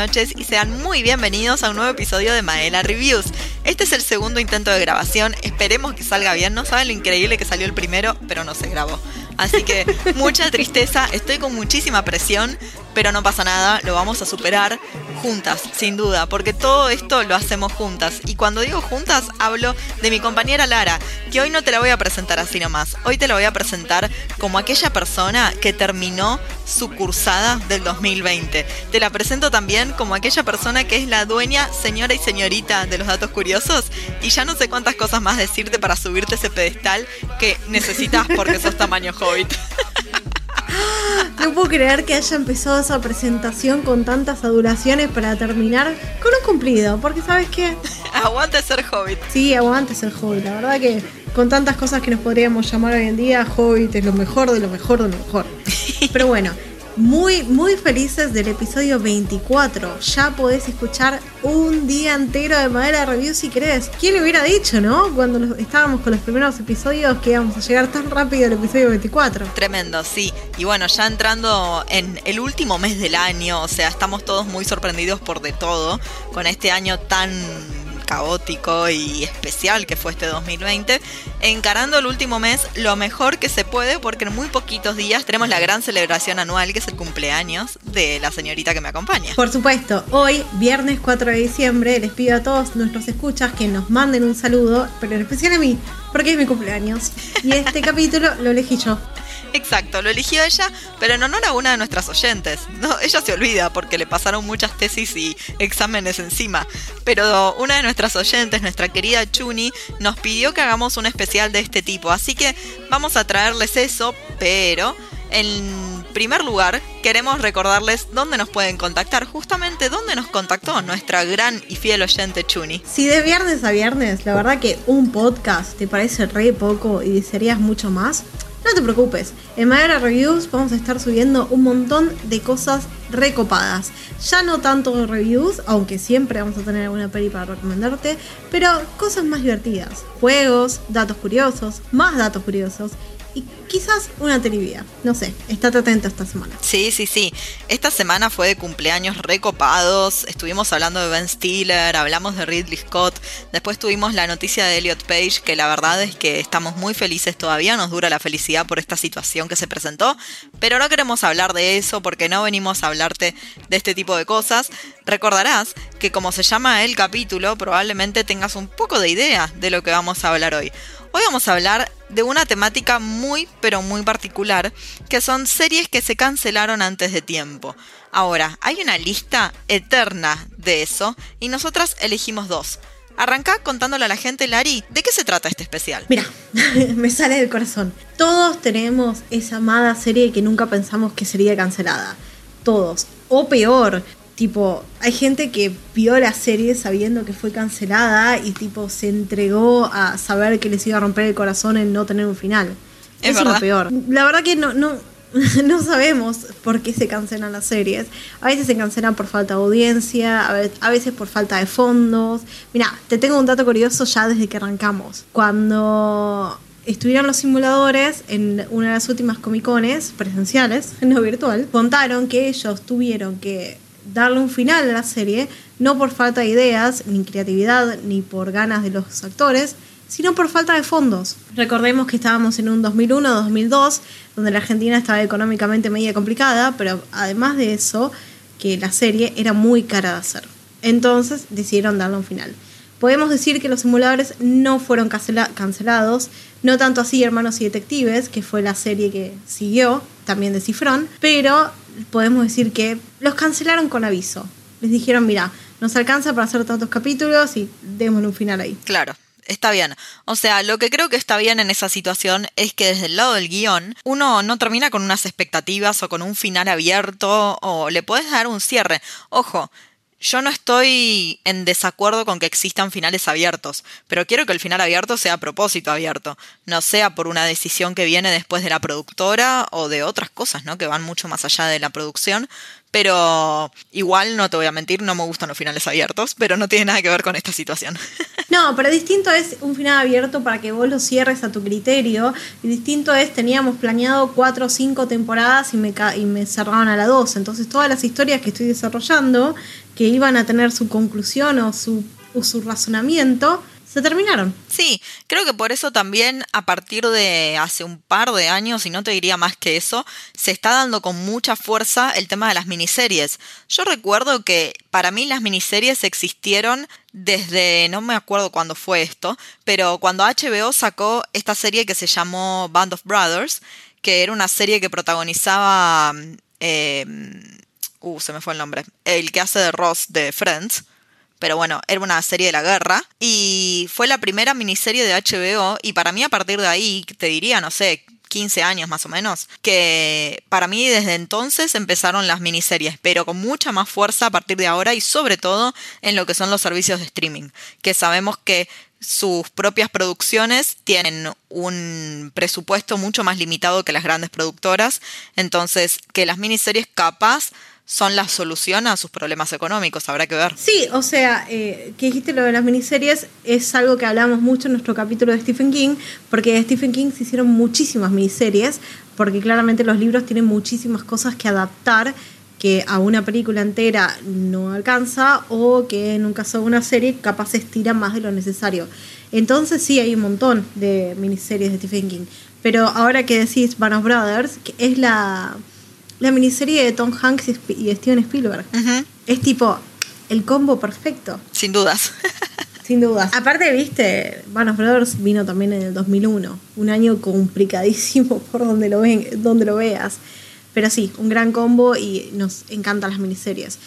noches y sean muy bienvenidos a un nuevo episodio de Maela Reviews. Este es el segundo intento de grabación, esperemos que salga bien, no saben lo increíble que salió el primero, pero no se grabó. Así que mucha tristeza, estoy con muchísima presión, pero no pasa nada, lo vamos a superar juntas, sin duda, porque todo esto lo hacemos juntas. Y cuando digo juntas, hablo de mi compañera Lara, que hoy no te la voy a presentar así nomás. Hoy te la voy a presentar como aquella persona que terminó su cursada del 2020. Te la presento también como aquella persona que es la dueña, señora y señorita de los datos curiosos. Y ya no sé cuántas cosas más decirte para subirte ese pedestal que necesitas porque sos tamaño hobbit. No puedo creer que haya empezado esa presentación con tantas adulaciones para terminar con un cumplido, porque ¿sabes qué? aguante ser hobbit. Sí, aguante ser hobbit. La verdad que con tantas cosas que nos podríamos llamar hoy en día, hobbit es lo mejor de lo mejor de lo mejor. Pero bueno, muy, muy felices del episodio 24. Ya podés escuchar un día entero de Madera Review si querés. ¿Quién le hubiera dicho, no? Cuando estábamos con los primeros episodios que íbamos a llegar tan rápido al episodio 24. Tremendo, sí. Y bueno, ya entrando en el último mes del año, o sea, estamos todos muy sorprendidos por de todo, con este año tan caótico y especial que fue este 2020, encarando el último mes lo mejor que se puede porque en muy poquitos días tenemos la gran celebración anual que es el cumpleaños de la señorita que me acompaña. Por supuesto, hoy, viernes 4 de diciembre, les pido a todos nuestros escuchas que nos manden un saludo, pero en especial a mí, porque es mi cumpleaños. Y este capítulo lo elegí yo. Exacto, lo eligió ella, pero en honor a una de nuestras oyentes. No, ella se olvida porque le pasaron muchas tesis y exámenes encima. Pero una de nuestras oyentes, nuestra querida Chuni, nos pidió que hagamos un especial de este tipo. Así que vamos a traerles eso, pero en primer lugar, queremos recordarles dónde nos pueden contactar, justamente dónde nos contactó nuestra gran y fiel oyente Chuni. Si de viernes a viernes, la verdad que un podcast te parece re poco y desearías mucho más, no te preocupes, en Madera Reviews vamos a estar subiendo un montón de cosas recopadas. Ya no tanto reviews, aunque siempre vamos a tener alguna peli para recomendarte, pero cosas más divertidas. Juegos, datos curiosos, más datos curiosos y quizás una trivia. No sé, estate atento esta semana. Sí, sí, sí. Esta semana fue de cumpleaños recopados. Estuvimos hablando de Ben Stiller, hablamos de Ridley Scott. Después tuvimos la noticia de Elliot Page, que la verdad es que estamos muy felices todavía. Nos dura la felicidad por esta situación que se presentó. Pero no queremos hablar de eso porque no venimos a hablarte de este tipo de cosas. Recordarás que como se llama el capítulo, probablemente tengas un poco de idea de lo que vamos a hablar hoy. Hoy vamos a hablar de una temática muy pero muy particular, que son series que se cancelaron antes de tiempo. Ahora, hay una lista eterna de eso y nosotras elegimos dos. Arranca contándole a la gente, Lari, ¿de qué se trata este especial? Mira, me sale del corazón. Todos tenemos esa amada serie que nunca pensamos que sería cancelada. Todos. O peor, Tipo, hay gente que vio la serie sabiendo que fue cancelada y tipo se entregó a saber que les iba a romper el corazón en no tener un final. Es, lo peor. La verdad que no, no, no sabemos por qué se cancelan las series. A veces se cancelan por falta de audiencia, a veces por falta de fondos. Mira, te tengo un dato curioso ya desde que arrancamos. Cuando estuvieron los simuladores en una de las últimas comicones presenciales, no virtual, contaron que ellos tuvieron que darle un final a la serie, no por falta de ideas, ni creatividad, ni por ganas de los actores, sino por falta de fondos. Recordemos que estábamos en un 2001-2002, donde la Argentina estaba económicamente media complicada, pero además de eso, que la serie era muy cara de hacer. Entonces decidieron darle un final. Podemos decir que los simuladores no fueron cancelados, no tanto así Hermanos y Detectives, que fue la serie que siguió, también de Cifrón, pero podemos decir que los cancelaron con aviso. Les dijeron, mira, nos alcanza para hacer tantos capítulos y démosle un final ahí. Claro. Está bien. O sea, lo que creo que está bien en esa situación es que desde el lado del guion uno no termina con unas expectativas o con un final abierto o le puedes dar un cierre. Ojo, yo no estoy en desacuerdo con que existan finales abiertos, pero quiero que el final abierto sea a propósito abierto, no sea por una decisión que viene después de la productora o de otras cosas, ¿no? Que van mucho más allá de la producción, Pero igual no te voy a mentir, no me gustan los finales abiertos, pero no tiene nada que ver con esta situación. No, pero distinto es un final abierto para que vos lo cierres a tu criterio. Y distinto es, teníamos planeado cuatro o cinco temporadas y me, y me cerraron a la dos. Entonces todas las historias que estoy desarrollando, que iban a tener su conclusión o su, o su razonamiento, se terminaron. Sí, creo que por eso también a partir de hace un par de años, y no te diría más que eso, se está dando con mucha fuerza el tema de las miniseries. Yo recuerdo que para mí las miniseries existieron desde, no me acuerdo cuándo fue esto, pero cuando HBO sacó esta serie que se llamó Band of Brothers, que era una serie que protagonizaba... Eh, uh, se me fue el nombre. El que hace de Ross de Friends pero bueno, era una serie de la guerra. Y fue la primera miniserie de HBO y para mí a partir de ahí, te diría, no sé, 15 años más o menos, que para mí desde entonces empezaron las miniseries, pero con mucha más fuerza a partir de ahora y sobre todo en lo que son los servicios de streaming, que sabemos que sus propias producciones tienen un presupuesto mucho más limitado que las grandes productoras, entonces que las miniseries capaz son la solución a sus problemas económicos, habrá que ver. Sí, o sea, eh, que dijiste lo de las miniseries, es algo que hablamos mucho en nuestro capítulo de Stephen King, porque de Stephen King se hicieron muchísimas miniseries, porque claramente los libros tienen muchísimas cosas que adaptar que a una película entera no alcanza o que en un caso de una serie capaz se estira más de lo necesario. Entonces sí, hay un montón de miniseries de Stephen King. Pero ahora que decís Band of Brothers, que es la la miniserie de Tom Hanks y Steven Spielberg. Es tipo el combo perfecto. Sin dudas. Sin dudas. Aparte, viste, Band Brothers vino también en el 2001. Un año complicadísimo por donde lo, ven, donde lo veas. Pero sí, un gran combo y nos encantan las miniseries.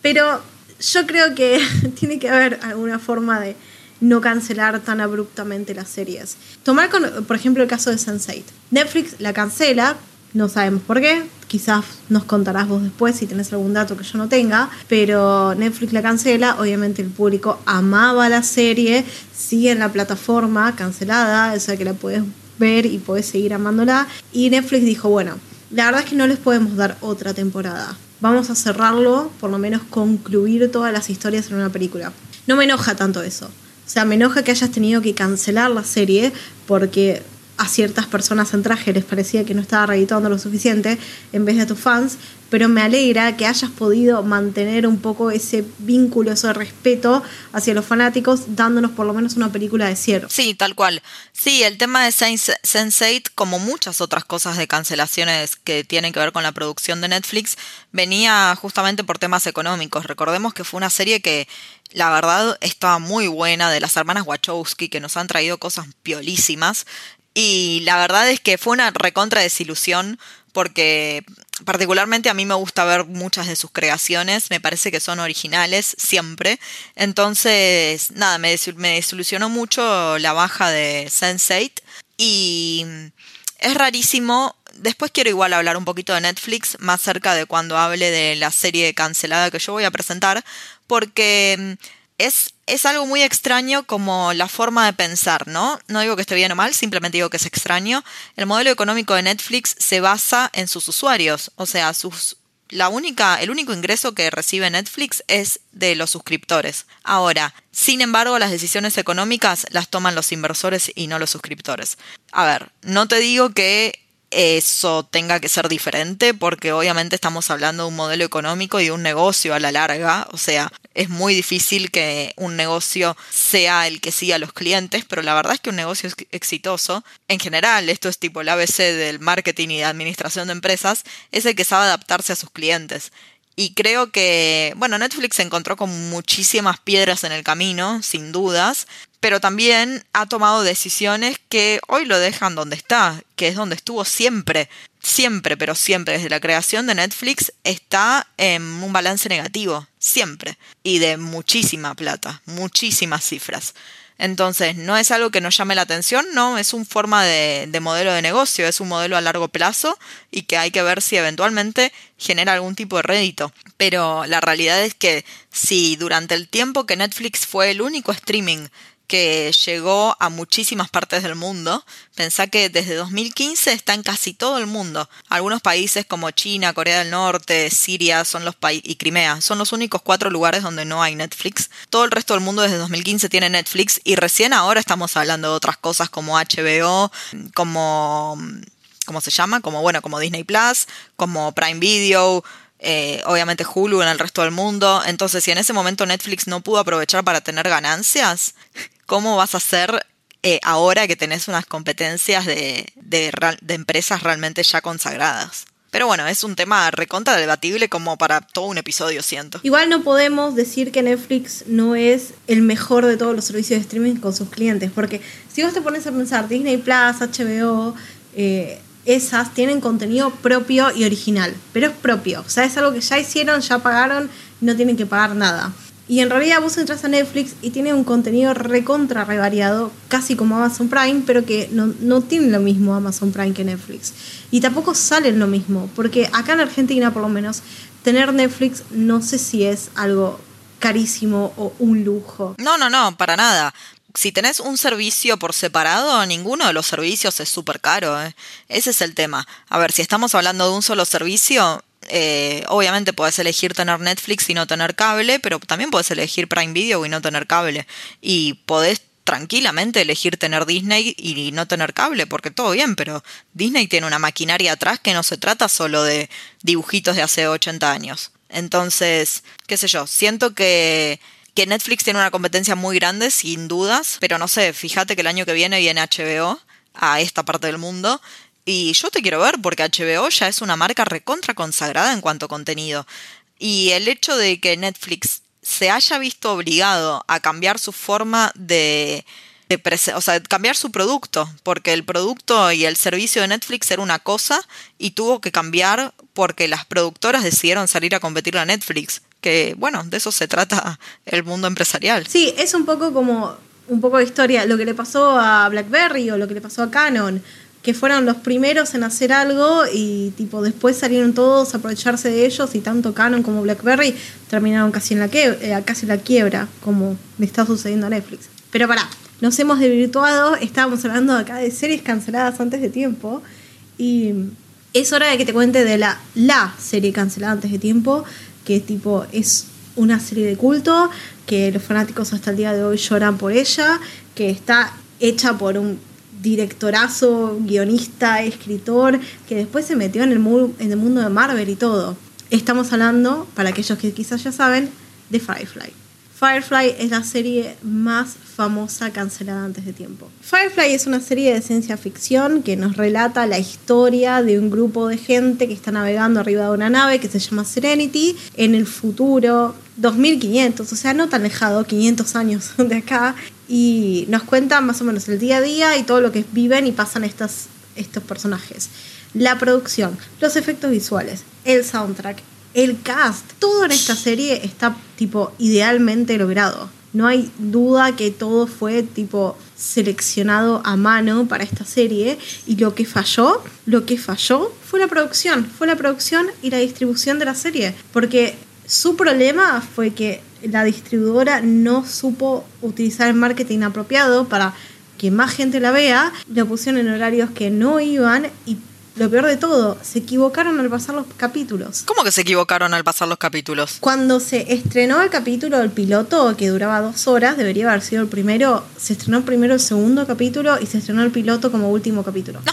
Pero yo creo que tiene que haber alguna forma de no cancelar tan abruptamente las series. Tomar, por ejemplo, el caso de Sense8. Netflix la cancela no sabemos por qué. Quizás nos contarás vos después si tenés algún dato que yo no tenga. Pero Netflix la cancela. Obviamente el público amaba la serie. Sigue en la plataforma cancelada. O sea que la puedes ver y puedes seguir amándola. Y Netflix dijo, bueno, la verdad es que no les podemos dar otra temporada. Vamos a cerrarlo, por lo menos concluir todas las historias en una película. No me enoja tanto eso. O sea, me enoja que hayas tenido que cancelar la serie porque a ciertas personas en traje les parecía que no estaba reeditando lo suficiente en vez de a tus fans, pero me alegra que hayas podido mantener un poco ese vínculo, ese respeto hacia los fanáticos, dándonos por lo menos una película de cierre. Sí, tal cual. Sí, el tema de Sense8, como muchas otras cosas de cancelaciones que tienen que ver con la producción de Netflix, venía justamente por temas económicos. Recordemos que fue una serie que la verdad estaba muy buena de las hermanas Wachowski que nos han traído cosas piolísimas y la verdad es que fue una recontra desilusión porque particularmente a mí me gusta ver muchas de sus creaciones, me parece que son originales siempre. Entonces, nada, me, desilusionó mucho la baja de Sense8 y es rarísimo. Después quiero igual hablar un poquito de Netflix, más cerca de cuando hable de la serie cancelada que yo voy a presentar, porque es, es algo muy extraño como la forma de pensar, ¿no? No digo que esté bien o mal, simplemente digo que es extraño. El modelo económico de Netflix se basa en sus usuarios, o sea, sus, la única, el único ingreso que recibe Netflix es de los suscriptores. Ahora, sin embargo, las decisiones económicas las toman los inversores y no los suscriptores. A ver, no te digo que eso tenga que ser diferente, porque obviamente estamos hablando de un modelo económico y de un negocio a la larga, o sea, es muy difícil que un negocio sea el que siga a los clientes, pero la verdad es que un negocio exitoso, en general, esto es tipo el ABC del marketing y de administración de empresas, es el que sabe adaptarse a sus clientes. Y creo que, bueno, Netflix se encontró con muchísimas piedras en el camino, sin dudas, pero también ha tomado decisiones que hoy lo dejan donde está, que es donde estuvo siempre, siempre, pero siempre, desde la creación de Netflix, está en un balance negativo. siempre. Y de muchísima plata, muchísimas cifras. Entonces, no es algo que nos llame la atención, no, es un forma de, de, modelo de negocio, es un modelo a largo plazo y que hay que ver si eventualmente genera algún tipo de rédito. Pero la realidad es que si durante el tiempo que Netflix fue el único streaming que llegó a muchísimas partes del mundo. Pensá que desde 2015 está en casi todo el mundo. Algunos países como China, Corea del Norte, Siria son los y Crimea son los únicos cuatro lugares donde no hay Netflix. Todo el resto del mundo desde 2015 tiene Netflix y recién ahora estamos hablando de otras cosas como HBO, como ¿cómo se llama? Como bueno, como Disney Plus, como Prime Video, eh, obviamente Hulu en el resto del mundo. Entonces, si en ese momento Netflix no pudo aprovechar para tener ganancias, cómo vas a hacer eh, ahora que tenés unas competencias de, de, empresas realmente ya consagradas. Pero bueno, es un tema recontra debatible como para todo un episodio, siento. Igual no podemos decir que Netflix no es el mejor de todos los servicios de streaming con sus clientes, porque si vos te pones a pensar, Disney Plus, HBO, eh, esas tienen contenido propio y original, pero es propio, o sea, es algo que ya hicieron, ya pagaron, no tienen que pagar nada. Y en realidad vos entras a Netflix y tiene un contenido recontra revariado, casi como Amazon Prime, pero que no, no tiene lo mismo Amazon Prime que Netflix. Y tampoco salen lo mismo, porque acá en Argentina por lo menos, tener Netflix no sé si es algo carísimo o un lujo. No, no, no, para nada. Si tenés un servicio por separado, ninguno de los servicios es súper caro. ¿eh? Ese es el tema. A ver, si estamos hablando de un solo servicio, eh, obviamente puedes elegir tener Netflix y no tener cable, pero también puedes elegir Prime Video y no tener cable. Y podés tranquilamente elegir tener Disney y no tener cable, porque todo bien, pero Disney tiene una maquinaria atrás que no se trata solo de dibujitos de hace 80 años. Entonces, qué sé yo, siento que, que Netflix tiene una competencia muy grande, sin dudas, pero no sé, fíjate que el año que viene viene HBO a esta parte del mundo y yo te quiero ver porque HBO ya es una marca recontra consagrada en cuanto a contenido. Y el hecho de que Netflix se haya visto obligado a cambiar su forma de, de o sea, cambiar su producto, porque el producto y el servicio de Netflix era una cosa y tuvo que cambiar porque las productoras decidieron salir a competir a Netflix, que bueno, de eso se trata el mundo empresarial. Sí, es un poco como un poco de historia, lo que le pasó a BlackBerry o lo que le pasó a Canon que fueron los primeros en hacer algo y tipo después salieron todos a aprovecharse de ellos y tanto Canon como BlackBerry terminaron casi en la, eh, casi la quiebra, como le está sucediendo a Netflix. Pero pará, nos hemos desvirtuado, estábamos hablando acá de series canceladas antes de tiempo y es hora de que te cuente de la, la serie cancelada antes de tiempo, que tipo es una serie de culto, que los fanáticos hasta el día de hoy lloran por ella, que está hecha por un directorazo, guionista, escritor, que después se metió en el, en el mundo de Marvel y todo. Estamos hablando, para aquellos que quizás ya saben, de Firefly. Firefly es la serie más famosa cancelada antes de tiempo. Firefly es una serie de ciencia ficción que nos relata la historia de un grupo de gente que está navegando arriba de una nave que se llama Serenity en el futuro 2500, o sea, no tan lejado, 500 años de acá, y nos cuentan más o menos el día a día y todo lo que viven y pasan estas, estos personajes. La producción, los efectos visuales, el soundtrack, el cast, todo en esta serie está tipo idealmente logrado. No hay duda que todo fue tipo seleccionado a mano para esta serie. Y lo que falló, lo que falló fue la producción, fue la producción y la distribución de la serie, porque su problema fue que la distribuidora no supo utilizar el marketing apropiado para que más gente la vea, la pusieron en horarios que no iban y lo peor de todo, se equivocaron al pasar los capítulos. ¿Cómo que se equivocaron al pasar los capítulos? Cuando se estrenó el capítulo del piloto, que duraba dos horas, debería haber sido el primero, se estrenó primero el segundo capítulo y se estrenó el piloto como último capítulo. No.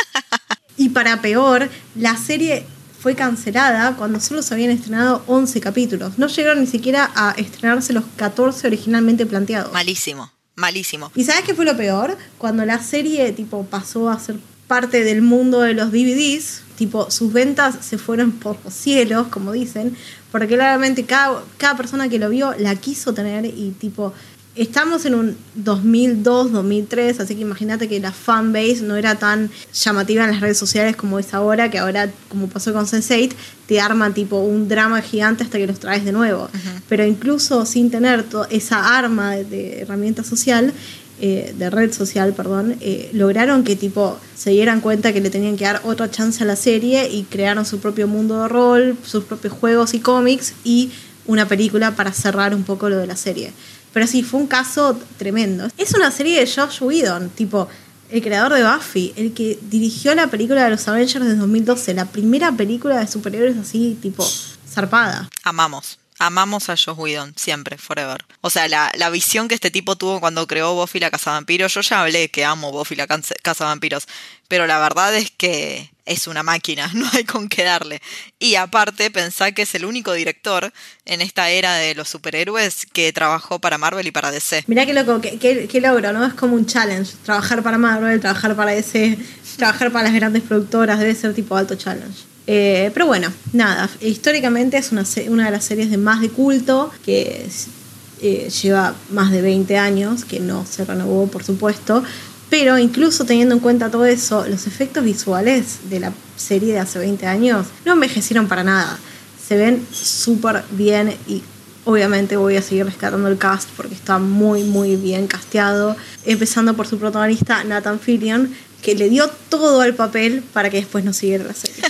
y para peor, la serie fue cancelada cuando solo se habían estrenado 11 capítulos. No llegaron ni siquiera a estrenarse los 14 originalmente planteados. Malísimo, malísimo. ¿Y sabes qué fue lo peor? Cuando la serie tipo pasó a ser parte del mundo de los DVDs, tipo sus ventas se fueron por los cielos, como dicen, porque claramente cada, cada persona que lo vio la quiso tener y tipo estamos en un 2002, 2003, así que imagínate que la fanbase no era tan llamativa en las redes sociales como es ahora, que ahora, como pasó con Sense8, te arma tipo un drama gigante hasta que los traes de nuevo. Pero incluso sin tener esa arma de, herramienta social, eh, de red social, perdón, eh, lograron que tipo se dieran cuenta que le tenían que dar otra chance a la serie y crearon su propio mundo de rol, sus propios juegos y cómics y una película para cerrar un poco lo de la serie. Pero sí, fue un caso tremendo. Es una serie de Josh Whedon, tipo el creador de Buffy, el que dirigió la película de los Avengers de 2012, la primera película de superhéroes así, tipo, zarpada. Amamos. Amamos a Josh Whedon, siempre, forever. O sea, la, la, visión que este tipo tuvo cuando creó Buffy la Casa Vampiros, yo ya hablé que amo Buffy la Casa Vampiros, pero la verdad es que es una máquina, no hay con qué darle. Y aparte, pensá que es el único director en esta era de los superhéroes que trabajó para Marvel y para DC. Mirá qué loco, qué, qué, logro, ¿no? Es como un challenge. Trabajar para Marvel, trabajar para DC, trabajar para las grandes productoras, debe ser tipo alto challenge. Eh, pero bueno, nada, históricamente es una, una de las series de más de culto que eh, lleva más de 20 años, que no se renovó por supuesto, pero incluso teniendo en cuenta todo eso, los efectos visuales de la serie de hace 20 años no envejecieron para nada. Se ven súper bien y obviamente voy a seguir rescatando el cast porque está muy muy bien casteado. Empezando por su protagonista Nathan Fillion, que le dio todo al papel para que después no siguiera la serie.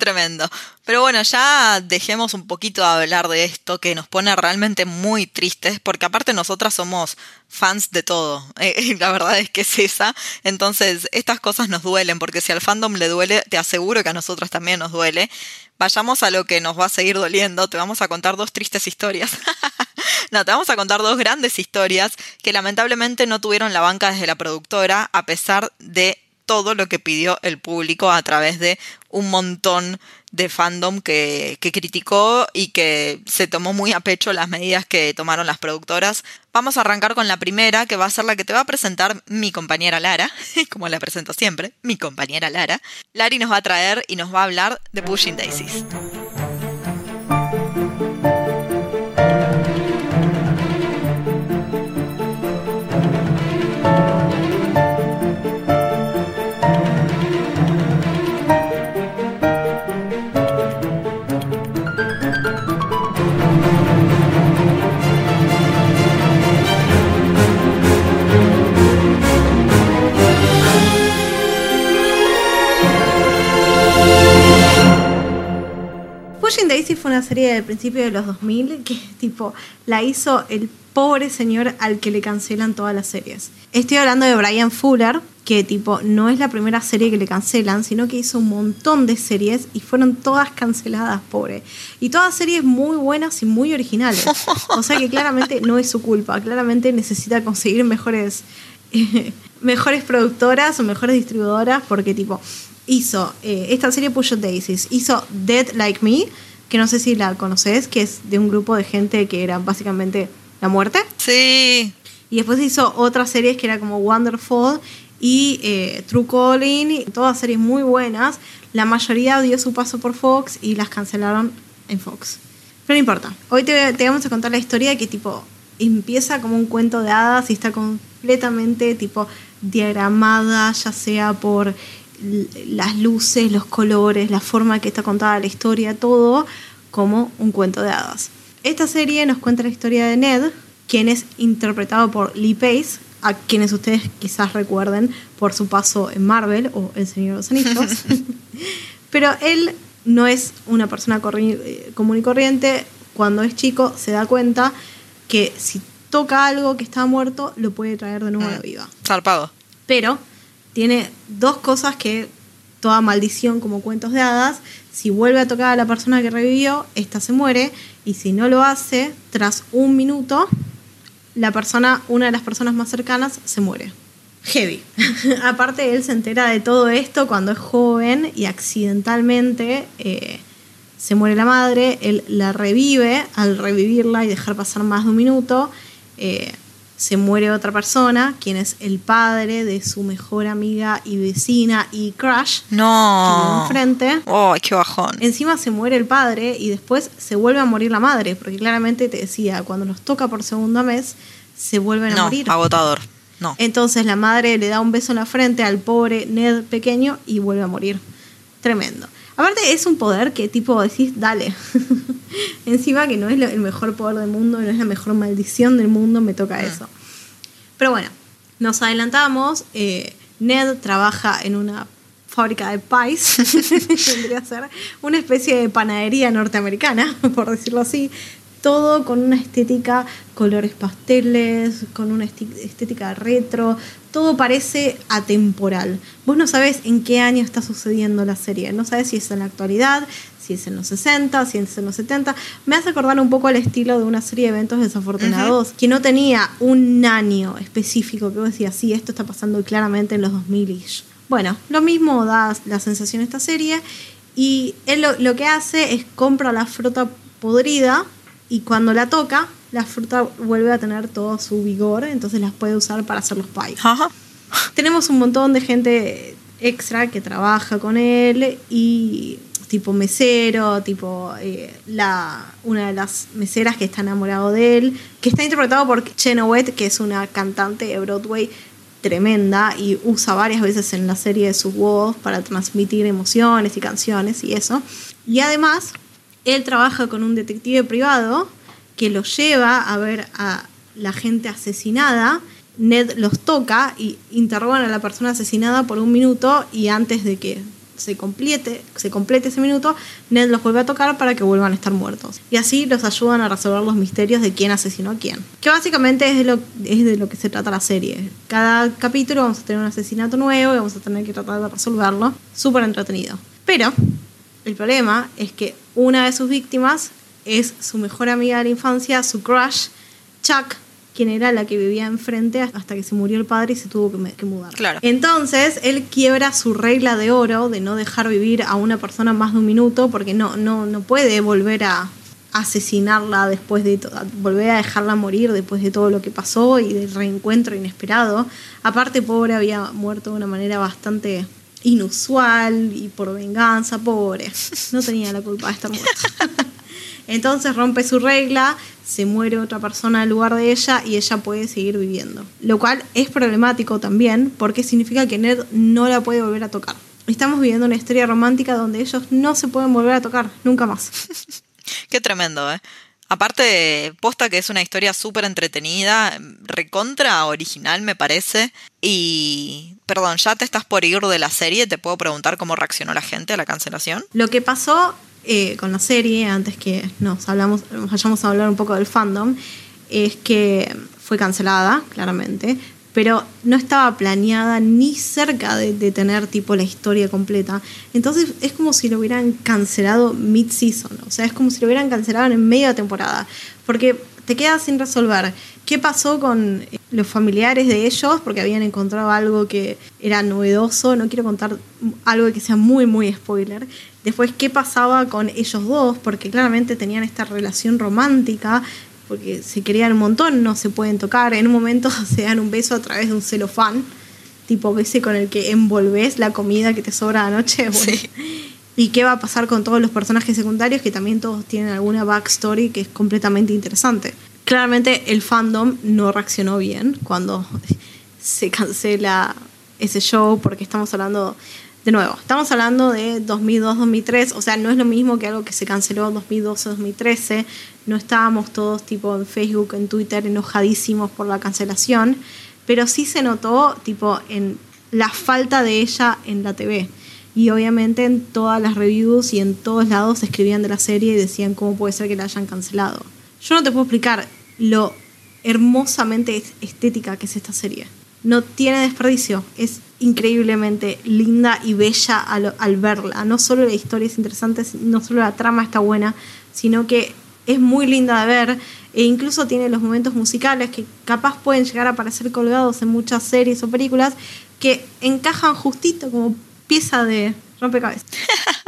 Tremendo. Pero bueno, ya dejemos un poquito de hablar de esto que nos pone realmente muy tristes, porque aparte nosotras somos fans de todo. Eh, la verdad es que es esa. Entonces, estas cosas nos duelen, porque si al fandom le duele, te aseguro que a nosotras también nos duele. Vayamos a lo que nos va a seguir doliendo. Te vamos a contar dos tristes historias. no, te vamos a contar dos grandes historias que lamentablemente no tuvieron la banca desde la productora, a pesar de todo lo que pidió el público a través de un montón de fandom que, criticó y que se tomó muy a pecho las medidas que tomaron las productoras. Vamos a arrancar con la primera, que va a ser la que te va a presentar mi compañera Lara, como la presento siempre, mi compañera Lara. Lari nos va a traer y nos va a hablar de Pushing Daisies. Pushing Daisy fue una serie del principio de los 2000 que tipo la hizo el pobre señor al que le cancelan todas las series. Estoy hablando de Brian Fuller, que tipo no es la primera serie que le cancelan, sino que hizo un montón de series y fueron todas canceladas, pobre. Y todas series muy buenas y muy originales. O sea que claramente no es su culpa, claramente necesita conseguir mejores mejores productoras o mejores distribuidoras porque tipo hizo eh, esta serie Push Daisies, hizo Dead Like Me, que no sé si la conoces, que es de un grupo de gente que era básicamente la muerte. Sí. Y después hizo otras series que era como Wonderful y eh, True Calling, todas series muy buenas. La mayoría dio su paso por Fox y las cancelaron en Fox. Pero no importa. Hoy te, te vamos a contar la historia que tipo empieza como un cuento de hadas y está completamente tipo diagramada, ya sea por las luces, los colores, la forma que está contada la historia, todo como un cuento de hadas. Esta serie nos cuenta la historia de Ned, quien es interpretado por Lee Pace, a quienes ustedes quizás recuerden por su paso en Marvel o El Señor de los Anillos. Pero él no es una persona eh, común y corriente. Cuando es chico se da cuenta que si toca algo que está muerto, lo puede traer de nuevo a la mm. vida. Zarpado. Pero tiene dos cosas que toda maldición como cuentos de hadas, si vuelve a tocar a la persona que revivió, esta se muere y si no lo hace, tras un minuto, la persona, una de las personas más cercanas, se muere. Heavy. Aparte, él se entera de todo esto cuando es joven y accidentalmente eh, se muere la madre, él la revive, al revivirla y dejar pasar más de un minuto, eh, se muere otra persona, quien es el padre de su mejor amiga y vecina y crush. No. enfrente. Oh, qué bajón. Encima se muere el padre y después se vuelve a morir la madre, porque claramente te decía, cuando nos toca por segundo mes, se vuelven a morir. agotador. No. Entonces la madre le da un beso en la frente al pobre Ned pequeño y vuelve a morir. Tremendo. Aparte es un poder que tipo decís, dale. Encima que no es el mejor poder del mundo, no es la mejor maldición del mundo, me toca eso. Pero bueno, nos adelantamos. eh, Ned trabaja en una fábrica de pies, vendría a ser una especie de panadería norteamericana, por decirlo así. Todo con una estética, colores pasteles, con una estética retro. Todo parece atemporal. Vos no sabés en qué año está sucediendo la serie. No sabés si es en la actualidad, si es en los 60, si es en los 70. Me hace acordar un poco al estilo de una serie de eventos desafortunados que no tenía un año específico que vos decías, sí, esto está pasando claramente en los 2000-ish. Bueno, lo mismo da la sensación esta serie y él lo, lo que hace es compra la fruta podrida y cuando la toca, la fruta vuelve a tener todo su vigor, entonces las puede usar para hacer los pies. Ajá. Tenemos un montón de gente extra que trabaja con él y tipo mesero, tipo eh, la, una de las meseras que está enamorado de él, que está interpretado por Chenoweth, que es una cantante de Broadway tremenda y usa varias veces en la serie de su voz para transmitir emociones y canciones y eso. Y además, él trabaja con un detective privado que lo lleva a ver a la gente asesinada. Ned los toca y interrogan a la persona asesinada por un minuto y antes de que se complete, se complete ese minuto, Ned los vuelve a tocar para que vuelvan a estar muertos. Y así los ayudan a resolver los misterios de quién asesinó a quién. Que básicamente es de lo, es de lo que se trata la serie. Cada capítulo vamos a tener un asesinato nuevo y vamos a tener que tratar de resolverlo. Súper entretenido. Pero el problema es que una de sus víctimas es su mejor amiga de la infancia, su crush, Chuck, quien era la que vivía enfrente hasta que se murió el padre y se tuvo que, mudar. Claro. Entonces, él quiebra su regla de oro de no dejar vivir a una persona más de un minuto porque no, no, no puede volver a asesinarla después de volver a dejarla morir después de todo lo que pasó y del reencuentro inesperado. Aparte, pobre había muerto de una manera bastante inusual y por venganza, pobre. No tenía la culpa de estar muerto. Entonces rompe su regla, se muere otra persona en lugar de ella y ella puede seguir viviendo. Lo cual es problemático también porque significa que Ned no la puede volver a tocar. Estamos viviendo una historia romántica donde ellos no se pueden volver a tocar, nunca más. Qué tremendo, ¿eh? Aparte, posta que es una historia súper entretenida, recontra original me parece. Y, perdón, ya te estás por ir de la serie, te puedo preguntar cómo reaccionó la gente a la cancelación. Lo que pasó eh, con la serie, antes que nos hablamos, vayamos a hablar un poco del fandom, es que fue cancelada, claramente, pero no estaba planeada ni cerca de, tener tipo la historia completa. Entonces es como si lo hubieran cancelado mid-season, o sea, es como si lo hubieran cancelado en medio de temporada, porque te quedas sin resolver. ¿Qué pasó con eh, los familiares de ellos? Porque habían encontrado algo que era novedoso. No quiero contar algo que sea muy, muy spoiler. Después, ¿qué pasaba con ellos dos? Porque claramente tenían esta relación romántica, porque se querían un montón, no se pueden tocar. En un momento se dan un beso a través de un celofán, tipo ese con el que envolves la comida que te sobra anoche. Bueno. Sí. ¿Y qué va a pasar con todos los personajes secundarios que también todos tienen alguna backstory que es completamente interesante? Claramente el fandom no reaccionó bien cuando se cancela ese show porque estamos hablando, de nuevo, estamos hablando de 2002-2003, o sea, no es lo mismo que algo que se canceló en 2012-2013, no estábamos todos tipo en Facebook, en Twitter enojadísimos por la cancelación, pero sí se notó tipo en la falta de ella en la TV. Y obviamente en todas las reviews y en todos lados escribían de la serie y decían cómo puede ser que la hayan cancelado. Yo no te puedo explicar lo hermosamente estética que es esta serie. No tiene desperdicio, es increíblemente linda y bella al, verla. No solo la historia es interesante, no solo la trama está buena, sino que es muy linda de ver e incluso tiene los momentos musicales que capaz pueden llegar a parecer colgados en muchas series o películas que encajan justito como pieza de rompecabezas.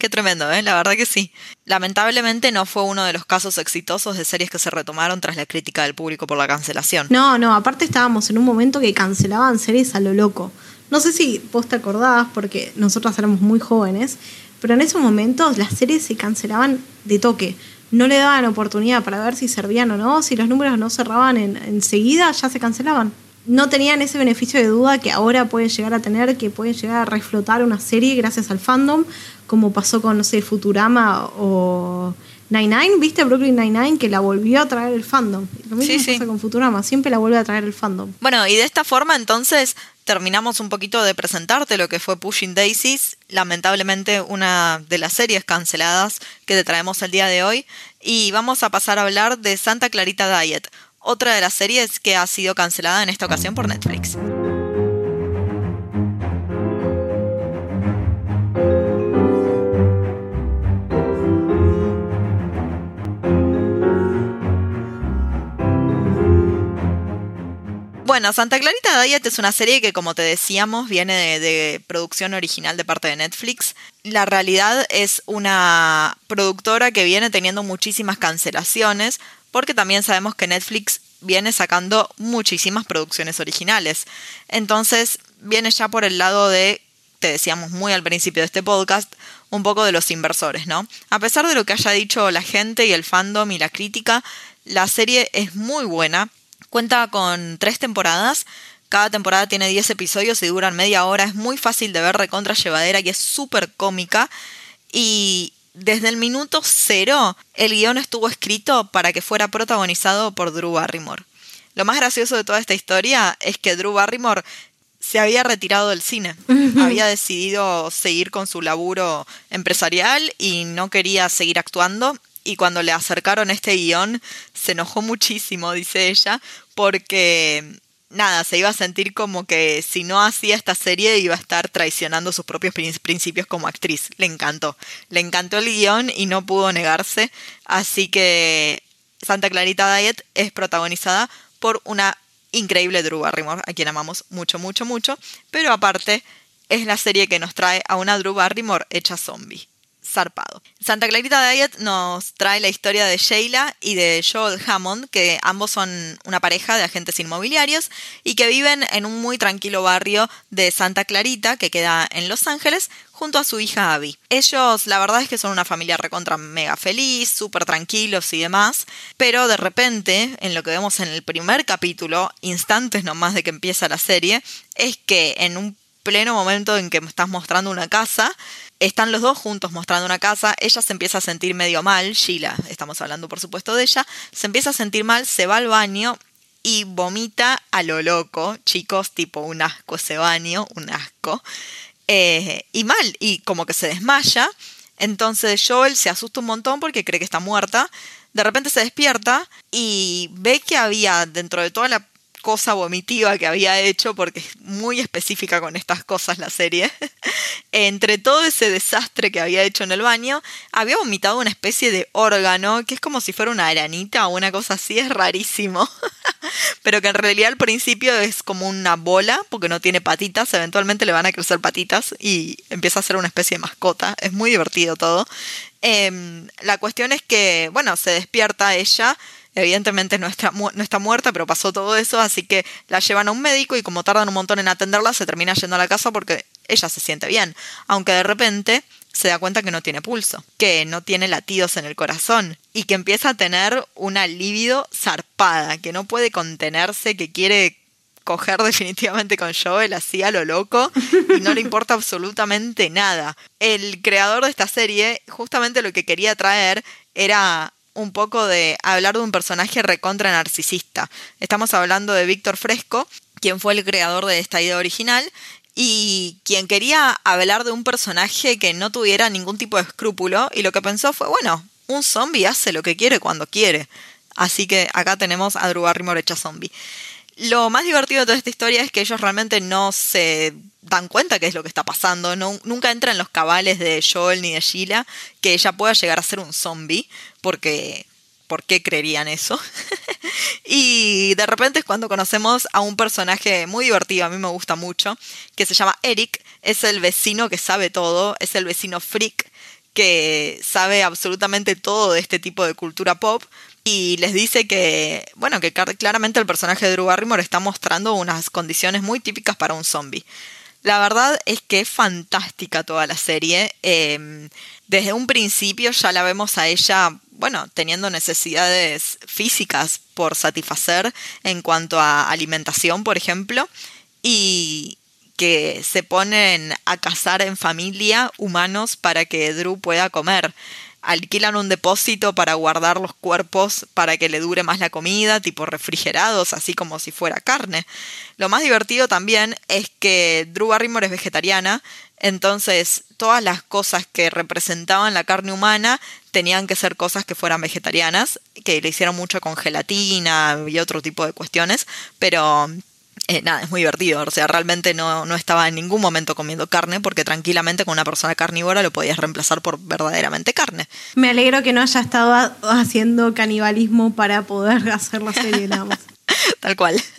Qué tremendo, ¿eh? La verdad que sí. Lamentablemente no fue uno de los casos exitosos de series que se retomaron tras la crítica del público por la cancelación. No, no, aparte estábamos en un momento que cancelaban series a lo loco. No sé si vos te acordabas, porque nosotros éramos muy jóvenes, pero en esos momentos las series se cancelaban de toque. No le daban oportunidad para ver si servían o no. Si los números no cerraban en, enseguida, ya se cancelaban no tenían ese beneficio de duda que ahora pueden llegar a tener, que pueden llegar a reflotar una serie gracias al fandom, como pasó con, no sé, Futurama o Nine-Nine, ¿viste Brooklyn Nine-Nine? Que la volvió a traer el fandom. Lo mismo pasa con Futurama, siempre la vuelve a traer el fandom. Bueno, y de esta forma entonces terminamos un poquito de presentarte lo que fue Pushing Daisies, lamentablemente una de las series canceladas que te traemos el día de hoy, y vamos a pasar a hablar de Santa Clarita Diet, otra de las series que ha sido cancelada en esta ocasión por Netflix. Bueno, Santa Clarita Diet es una serie que, como te decíamos, viene de, de, producción original de parte de Netflix. La realidad es una productora que viene teniendo muchísimas cancelaciones, porque también sabemos que Netflix viene sacando muchísimas producciones originales. Entonces, viene ya por el lado de, te decíamos muy al principio de este podcast, un poco de los inversores, ¿no? A pesar de lo que haya dicho la gente y el fandom y la crítica, la serie es muy buena. Cuenta con tres temporadas. Cada temporada tiene 10 episodios y duran media hora. Es muy fácil de ver, recontra llevadera y es súper cómica. Y desde el minuto cero, el guion estuvo escrito para que fuera protagonizado por Drew Barrymore. Lo más gracioso de toda esta historia es que Drew Barrymore se había retirado del cine. había decidido seguir con su laburo empresarial y no quería seguir actuando. Y cuando le acercaron este guion, se enojó muchísimo, dice ella, porque nada, se iba a sentir como que si no hacía esta serie iba a estar traicionando sus propios principios como actriz. Le encantó. Le encantó el guion y no pudo negarse. Así que Santa Clarita Diet es protagonizada por una increíble Drew Barrymore, a quien amamos mucho, mucho, mucho. Pero aparte, es la serie que nos trae a una Drew Barrymore hecha zombie zarpado. Santa Clarita Diet nos trae la historia de Sheila y de Joel Hammond, que ambos son una pareja de agentes inmobiliarios y que viven en un muy tranquilo barrio de Santa Clarita, que queda en Los Ángeles, junto a su hija Abby. Ellos, la verdad es que son una familia recontra mega feliz, súper tranquilos y demás, pero de repente, en lo que vemos en el primer capítulo, instantes nomás de que empieza la serie, es que en un pleno momento en que estás mostrando una casa, están los dos juntos mostrando una casa, ella se empieza a sentir medio mal, Sheila, estamos hablando por supuesto de ella, se empieza a sentir mal, se va al baño y vomita a lo loco, chicos, tipo un asco ese baño, un asco, eh, y mal, y como que se desmaya, entonces Joel se asusta un montón porque cree que está muerta, de repente se despierta y ve que había dentro de toda la cosa vomitiva que había hecho, porque es muy específica con estas cosas la serie, entre todo ese desastre que había hecho en el baño, había vomitado una especie de órgano, que es como si fuera una aranita o una cosa así, es rarísimo, pero que en realidad al principio es como una bola, porque no tiene patitas, eventualmente le van a crecer patitas y empieza a ser una especie de mascota, es muy divertido todo. Em, la cuestión es que, bueno, se despierta ella, Evidentemente no está, no está muerta, pero pasó todo eso, así que la llevan a un médico y como tardan un montón en atenderla, se termina yendo a la casa porque ella se siente bien. Aunque de repente se da cuenta que no tiene pulso, que no tiene latidos en el corazón y que empieza a tener una libido zarpada, que no puede contenerse, que quiere coger definitivamente con Joel así a lo loco y no le importa absolutamente nada. El creador de esta serie justamente lo que quería traer era un poco de hablar de un personaje recontra narcisista. Estamos hablando de Víctor Fresco, quien fue el creador de esta idea original y quien quería hablar de un personaje que no tuviera ningún tipo de escrúpulo y lo que pensó fue, bueno, un zombie hace lo que quiere cuando quiere. Así que acá tenemos a Drew Barrymore hecha zombie. Lo más divertido de toda esta historia es que ellos realmente no se dan cuenta qué es lo que está pasando. No, nunca entran los cabales de Joel ni de Sheila que ella pueda llegar a ser un zombie, porque ¿por qué creerían eso? y de repente es cuando conocemos a un personaje muy divertido, a mí me gusta mucho, que se llama Eric, es el vecino que sabe todo, es el vecino freak que sabe absolutamente todo de este tipo de cultura pop y les dice que, bueno, que claramente el personaje de Drew Barrymore está mostrando unas condiciones muy típicas para un zombie. La verdad es que es fantástica toda la serie. Em, desde un principio ya la vemos a ella, bueno, teniendo necesidades físicas por satisfacer en cuanto a alimentación, por ejemplo, y que se ponen a cazar en familia humanos para que Drew pueda comer alquilan un depósito para guardar los cuerpos para que le dure más la comida, tipo refrigerados, así como si fuera carne. Lo más divertido también es que Drew Barrymore es vegetariana, entonces todas las cosas que representaban la carne humana tenían que ser cosas que fueran vegetarianas, que le hicieron mucho con gelatina y otro tipo de cuestiones, pero eh, nada, es muy divertido. O sea, realmente no, no, estaba en ningún momento comiendo carne porque tranquilamente con una persona carnívora lo podías reemplazar por verdaderamente carne. Me alegro que no haya estado haciendo canibalismo para poder hacer la serie, nada Tal cual.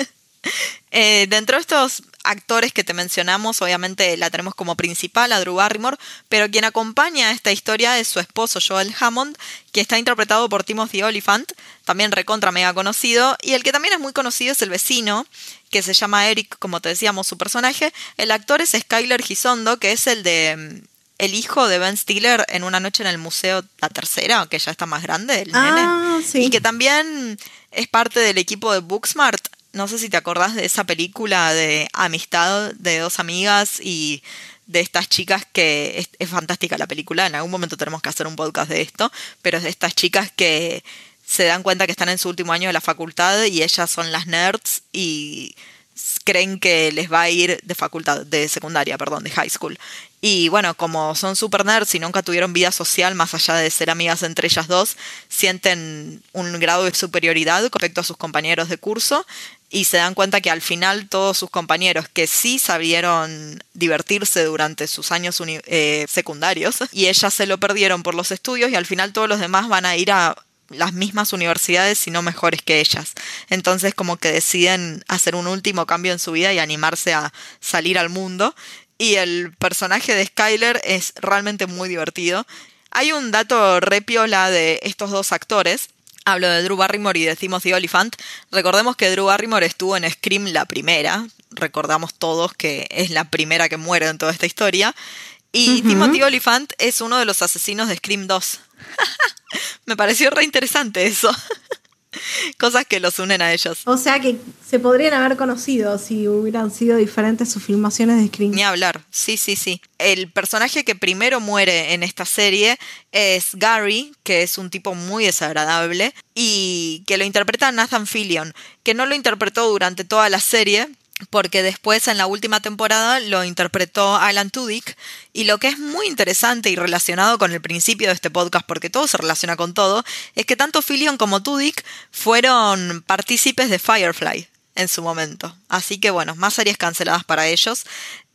Eh, dentro de estos actores que te mencionamos, obviamente la tenemos como principal a Drew Barrymore, pero quien acompaña esta historia es su esposo Joel Hammond, que está interpretado por Timothy Oliphant, también recontra mega conocido, y el que también es muy conocido es el vecino, que se llama Eric, como te decíamos, su personaje. El actor es Skyler Gisondo, que es el de mm, el hijo de Ben Stiller en Una noche en el museo, la tercera, que ya está más grande, el ah, Y que también es parte del equipo de Booksmart, no sé si te acordás de esa película de amistad de dos amigas y de estas chicas que es, fantástica la película, en algún momento tenemos que hacer un podcast de esto, pero es de estas chicas que se dan cuenta que están en su último año de la facultad y ellas son las nerds y creen que les va a ir de facultad, de secundaria, perdón, de high school. Y bueno, como son super nerds y nunca tuvieron vida social más allá de ser amigas entre ellas dos, sienten un grado de superioridad respecto a sus compañeros de curso y se dan cuenta que al final todos sus compañeros que sí sabieron divertirse durante sus años eh, secundarios y ellas se lo perdieron por los estudios y al final todos los demás van a ir a las mismas universidades, sino mejores que ellas. Entonces como que deciden hacer un último cambio en su vida y animarse a salir al mundo. Y el personaje de Skyler es realmente muy divertido. Hay un dato repiola de estos dos actores. Hablo de Drew Barrymore y de Timothy Oliphant. Recordemos que Drew Barrymore estuvo en Scream la primera. Recordamos todos que es la primera que muere en toda esta historia. Y Timothy Oliphant es uno de los asesinos de Scream 2. Me pareció re interesante eso. Cosas que los unen a ellos. O sea que se podrían haber conocido si hubieran sido diferentes sus filmaciones de Scream. Ni hablar, sí, sí, sí. El personaje que primero muere en esta serie es Gary, que es un tipo muy desagradable, y que lo interpreta Nathan Fillion, que no lo interpretó durante toda la serie, porque después en la última temporada lo interpretó Alan Tudyk y lo que es muy interesante y relacionado con el principio de este podcast, porque todo se relaciona con todo, es que tanto Fillion como Tudyk fueron partícipes de Firefly en su momento. Así que bueno, más series canceladas para ellos.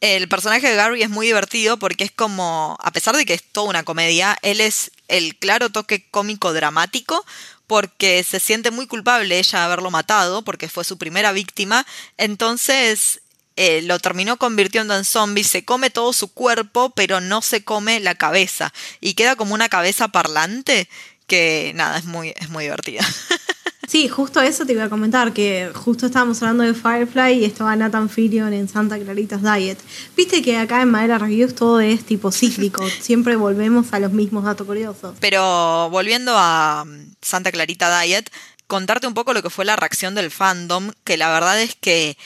El personaje de Gary es muy divertido porque es como, a pesar de que es toda una comedia, él es el claro toque cómico dramático porque se siente muy culpable ella de haberlo matado, porque fue su primera víctima, entonces eh, lo terminó convirtiendo en zombie, se come todo su cuerpo, pero no se come la cabeza, y queda como una cabeza parlante que nada, es muy, es muy divertida. Sí, justo eso te iba a comentar, que justo estábamos hablando de Firefly y estaba Nathan Fillion en Santa Clarita's Diet. Viste que acá en Madera Reviews todo es tipo cíclico, siempre volvemos a los mismos datos curiosos. Pero volviendo a um, Santa Clarita Diet, contarte un poco lo que fue la reacción del fandom, que la verdad es que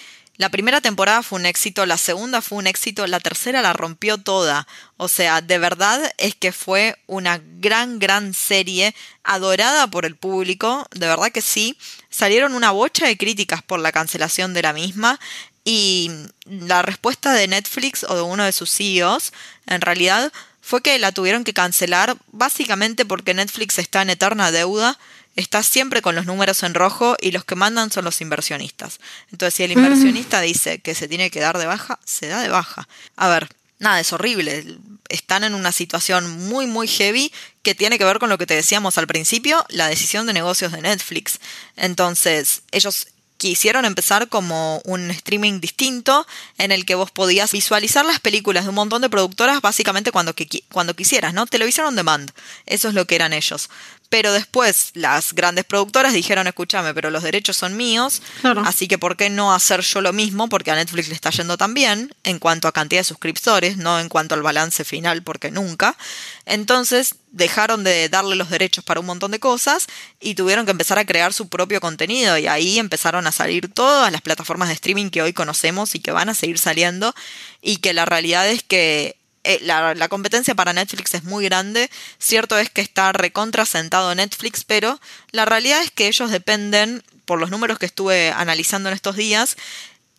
la primera temporada fue un éxito, la segunda fue un éxito, la tercera la rompió toda. O sea, de verdad es que fue una gran, gran serie, adorada por el público, de verdad que sí. Salieron una bocha de críticas por la cancelación de la misma y la respuesta de Netflix o de uno de sus CEOs, en realidad, fue que la tuvieron que cancelar básicamente porque Netflix está en eterna deuda está siempre con los números en rojo y los que mandan son los inversionistas. Entonces, si el inversionista dice que se tiene que dar de baja, se da de baja. A ver, nada, es horrible. Están en una situación muy, muy heavy que tiene que ver con lo que te decíamos al principio, la decisión de negocios de Netflix. Entonces, ellos quisieron empezar como un streaming distinto en el que vos podías visualizar las películas de un montón de productoras básicamente cuando, cuando quisieras, ¿no? Televisión on demand. Eso es lo que eran ellos. Pero después las grandes productoras dijeron, escúchame, pero los derechos son míos, así que ¿por qué no hacer yo lo mismo? Porque a Netflix le está yendo tan bien en cuanto a cantidad de suscriptores, no en cuanto al balance final, porque nunca. Entonces dejaron de darle los derechos para un montón de cosas y tuvieron que empezar a crear su propio contenido y ahí empezaron a salir todas las plataformas de streaming que hoy conocemos y que van a seguir saliendo y que la realidad es que eh, la, competencia para Netflix es muy grande. Cierto es que está recontra sentado Netflix, pero la realidad es que ellos dependen, por los números que estuve analizando en estos días,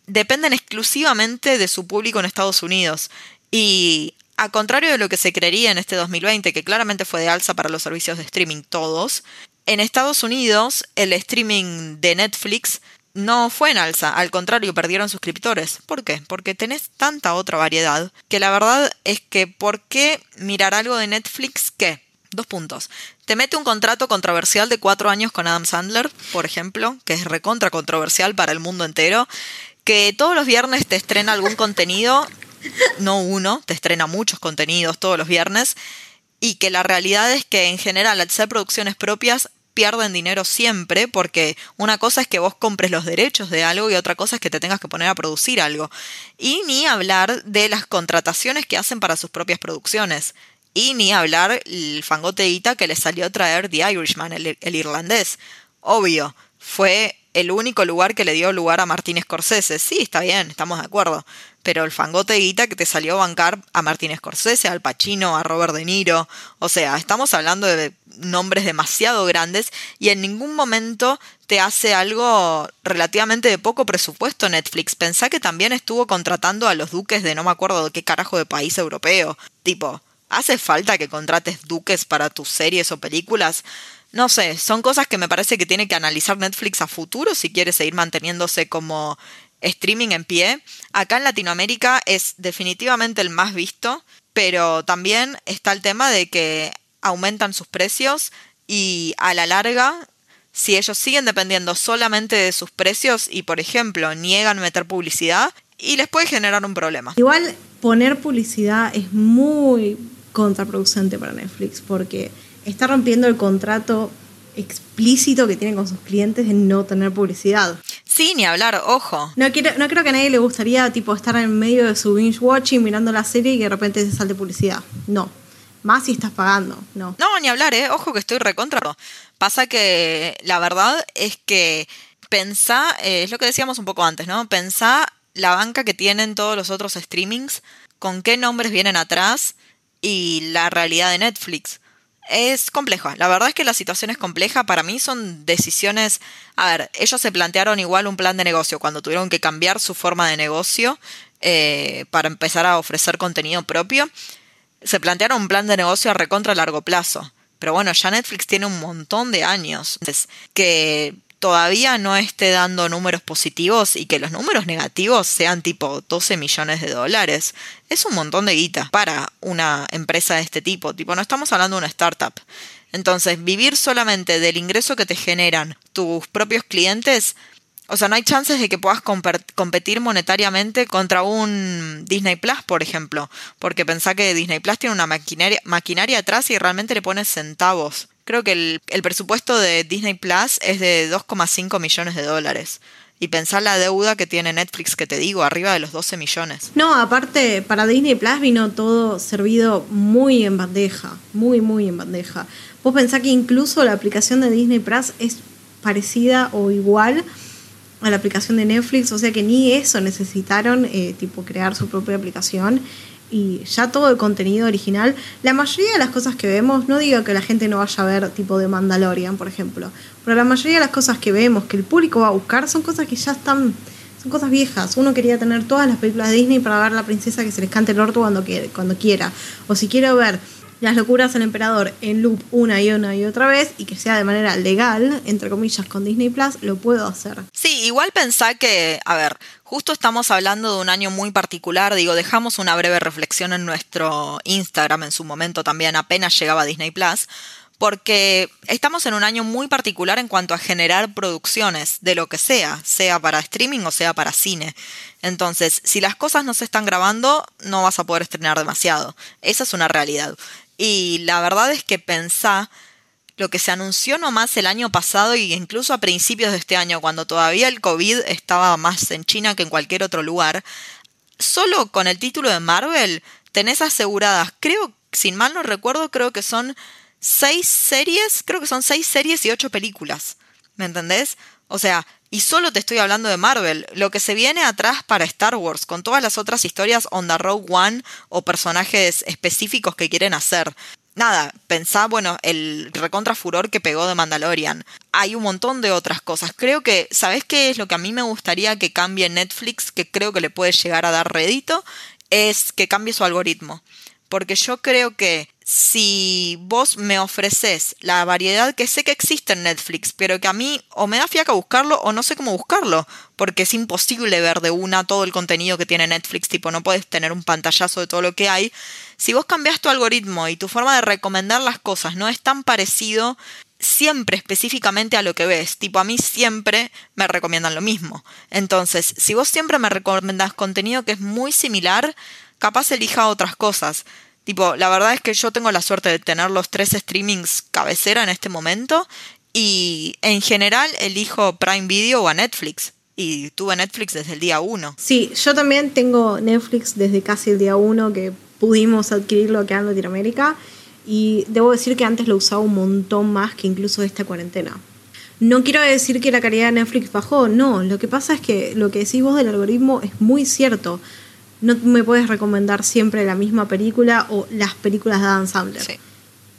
dependen exclusivamente de su público en Estados Unidos. Y a contrario de lo que se creería en este 2020, que claramente fue de alza para los servicios de streaming todos, en Estados Unidos el streaming de Netflix no fue en alza, al contrario, perdieron suscriptores. ¿Por qué? Porque tenés tanta otra variedad que la verdad es que ¿por qué mirar algo de Netflix que? Dos puntos. Te mete un contrato controversial de cuatro años con Adam Sandler, por ejemplo, que es recontra controversial para el mundo entero, que todos los viernes te estrena algún contenido, no uno, te estrena muchos contenidos todos los viernes, y que la realidad es que en general al ser producciones propias pierden dinero siempre porque una cosa es que vos compres los derechos de algo y otra cosa es que te tengas que poner a producir algo. Y ni hablar de las contrataciones que hacen para sus propias producciones. Y ni hablar el fangoteíta que le salió a traer The Irishman, el, el irlandés. Obvio, fue el único lugar que le dio lugar a Martín Scorsese. Sí, está bien, estamos de acuerdo. Pero el fangote guita que te salió a bancar a Martín Scorsese, al Pacino, a Robert De Niro. O sea, estamos hablando de nombres demasiado grandes y en ningún momento te hace algo relativamente de poco presupuesto Netflix. Pensá que también estuvo contratando a los duques de no me acuerdo de qué carajo de país europeo. Tipo, ¿hace falta que contrates duques para tus series o películas? No sé, son cosas que me parece que tiene que analizar Netflix a futuro si quiere seguir manteniéndose como streaming en pie. Acá en Latinoamérica es definitivamente el más visto, pero también está el tema de que aumentan sus precios y a la larga, si ellos siguen dependiendo solamente de sus precios y, por ejemplo, niegan meter publicidad, y les puede generar un problema. Igual poner publicidad es muy contraproducente para Netflix porque está rompiendo el contrato explícito que tiene con sus clientes de no tener publicidad. Sí, ni hablar, ojo. No, quiero, no creo que a nadie le gustaría tipo estar en medio de su binge watching mirando la serie y que de repente se salte publicidad. No. Más si estás pagando, no. No, ni hablar, eh. Ojo que estoy recontra. Pasa que la verdad es que pensá, eh, es lo que decíamos un poco antes, ¿no? Pensá la banca que tienen todos los otros streamings, con qué nombres vienen atrás y la realidad de Netflix es complejo. La verdad es que la situación es compleja. Para mí son decisiones... A ver, ellos se plantearon igual un plan de negocio cuando tuvieron que cambiar su forma de negocio eh, para empezar a ofrecer contenido propio. Se plantearon un plan de negocio a recontra largo plazo. Pero bueno, ya Netflix tiene un montón de años. Entonces, que todavía no esté dando números positivos y que los números negativos sean tipo 12 millones de dólares, es un montón de guita para una empresa de este tipo. Tipo, no estamos hablando de una startup. Entonces, vivir solamente del ingreso que te generan tus propios clientes, o sea, no hay chances de que puedas competir monetariamente contra un Disney Plus, por ejemplo, porque pensá que Disney Plus tiene una maquinaria, maquinaria atrás y realmente le pones centavos Creo que el, presupuesto de Disney Plus es de 2,5 millones de dólares. Y pensar la deuda que tiene Netflix, que te digo, arriba de los 12 millones. No, aparte, para Disney Plus vino todo servido muy en bandeja, muy, muy en bandeja. Vos pensás que incluso la aplicación de Disney Plus es parecida o igual a la aplicación de Netflix, o sea que ni eso necesitaron, eh, tipo, crear su propia aplicación y ya todo el contenido original, la mayoría de las cosas que vemos, no digo que la gente no vaya a ver tipo de Mandalorian, por ejemplo, pero la mayoría de las cosas que vemos, que el público va a buscar, son cosas que ya están, son cosas viejas. Uno quería tener todas las películas de Disney para ver la princesa que se les cante el orto cuando, cuando quiera. O si quiero ver las locuras del emperador en loop una y una y otra vez y que sea de manera legal, entre comillas, con Disney Plus, lo puedo hacer. Sí, igual pensá que, a ver, justo estamos hablando de un año muy particular, digo, dejamos una breve reflexión en nuestro Instagram en su momento también, apenas llegaba Disney Plus, porque estamos en un año muy particular en cuanto a generar producciones de lo que sea, sea para streaming o sea para cine. Entonces, si las cosas no se están grabando, no vas a poder estrenar demasiado. Esa es una realidad. Y la verdad es que pensá lo que se anunció nomás el año pasado y incluso a principios de este año, cuando todavía el COVID estaba más en China que en cualquier otro lugar, solo con el título de Marvel tenés aseguradas, creo, sin mal no recuerdo, creo que son seis series, creo que son seis series y ocho películas. ¿Me entendés? O sea, y solo te estoy hablando de Marvel, lo que se viene atrás para Star Wars, con todas las otras historias on the Rogue One o personajes específicos que quieren hacer. Nada, pensá, bueno, el recontra furor que pegó de Mandalorian. Hay un montón de otras cosas. Creo que, ¿sabés qué es lo que a mí me gustaría que cambie Netflix? Que creo que le puede llegar a dar rédito. Es que cambie su algoritmo. Porque yo creo que si vos me ofreces la variedad que sé que existe en Netflix, pero que a mí o me da fiaca buscarlo o no sé cómo buscarlo, porque es imposible ver de una todo el contenido que tiene Netflix, tipo no puedes tener un pantallazo de todo lo que hay. Si vos cambias tu algoritmo y tu forma de recomendar las cosas no es tan parecido siempre específicamente a lo que ves, tipo a mí siempre me recomiendan lo mismo. Entonces, si vos siempre me recomendás contenido que es muy similar, capaz elija otras cosas. Tipo, la verdad es que yo tengo la suerte de tener los tres streamings cabecera en este momento y en general elijo Prime Video o a Netflix. Y tuve Netflix desde el día uno. Sí, yo también tengo Netflix desde casi el día uno que pudimos adquirirlo acá en Latinoamérica. Y debo decir que antes lo usaba un montón más que incluso esta cuarentena. No quiero decir que la calidad de Netflix bajó, no. Lo que pasa es que lo que decís vos del algoritmo es muy cierto no me puedes recomendar siempre la misma película o las películas de Adam Sandler. Sí.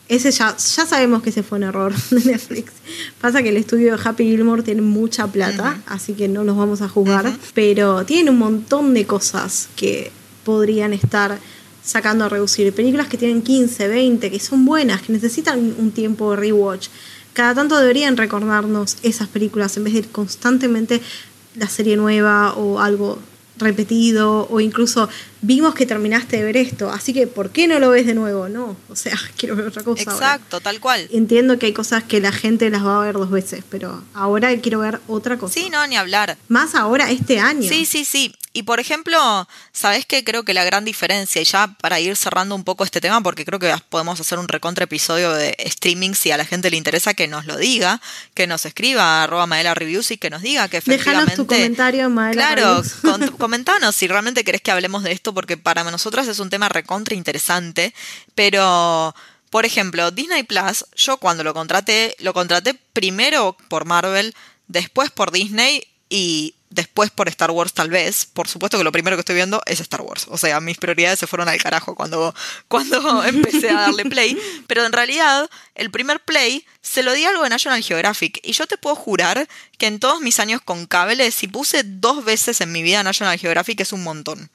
Ese ya, ya sabemos que ese fue un error de Netflix. Pasa que el estudio de Happy Gilmore tiene mucha plata, así que no los vamos a juzgar, pero tienen un montón de cosas que podrían estar sacando a reducir. Películas que tienen 15, 20, que son buenas, que necesitan un tiempo de rewatch. Cada tanto deberían recordarnos esas películas en vez de ir constantemente la serie nueva o algo repetido o incluso vimos que terminaste de ver esto, así que ¿por qué no lo ves de nuevo? No, o sea, quiero ver otra cosa. Exacto, tal cual. Entiendo que hay cosas que la gente las va a ver dos veces, pero ahora quiero ver otra cosa. Sí, no, ni hablar. Más ahora este año. Sí, sí, sí. Y por ejemplo, ¿sabes qué? Creo que la gran diferencia, y ya para ir cerrando un poco este tema, porque creo que podemos hacer un recontra episodio de streaming si a la gente le interesa que nos lo diga, que nos escriba arroba Maela Reviews y que nos diga que efectivamente. Déjanos tu comentario, Maela Claro, comentanos si realmente querés que hablemos de esto, porque para nosotras es un tema recontra interesante. Pero, por ejemplo, Disney Plus, yo cuando lo contraté, lo contraté primero por Marvel, después por Disney y después por Star Wars tal vez. Por supuesto que lo primero que estoy viendo es Star Wars. O sea, mis prioridades se fueron al carajo cuando, cuando empecé a darle play. Pero en realidad, el primer play se lo di algo de National Geographic. Y yo te puedo jurar que en todos mis años con cable, si puse dos veces en mi vida National Geographic es un montón.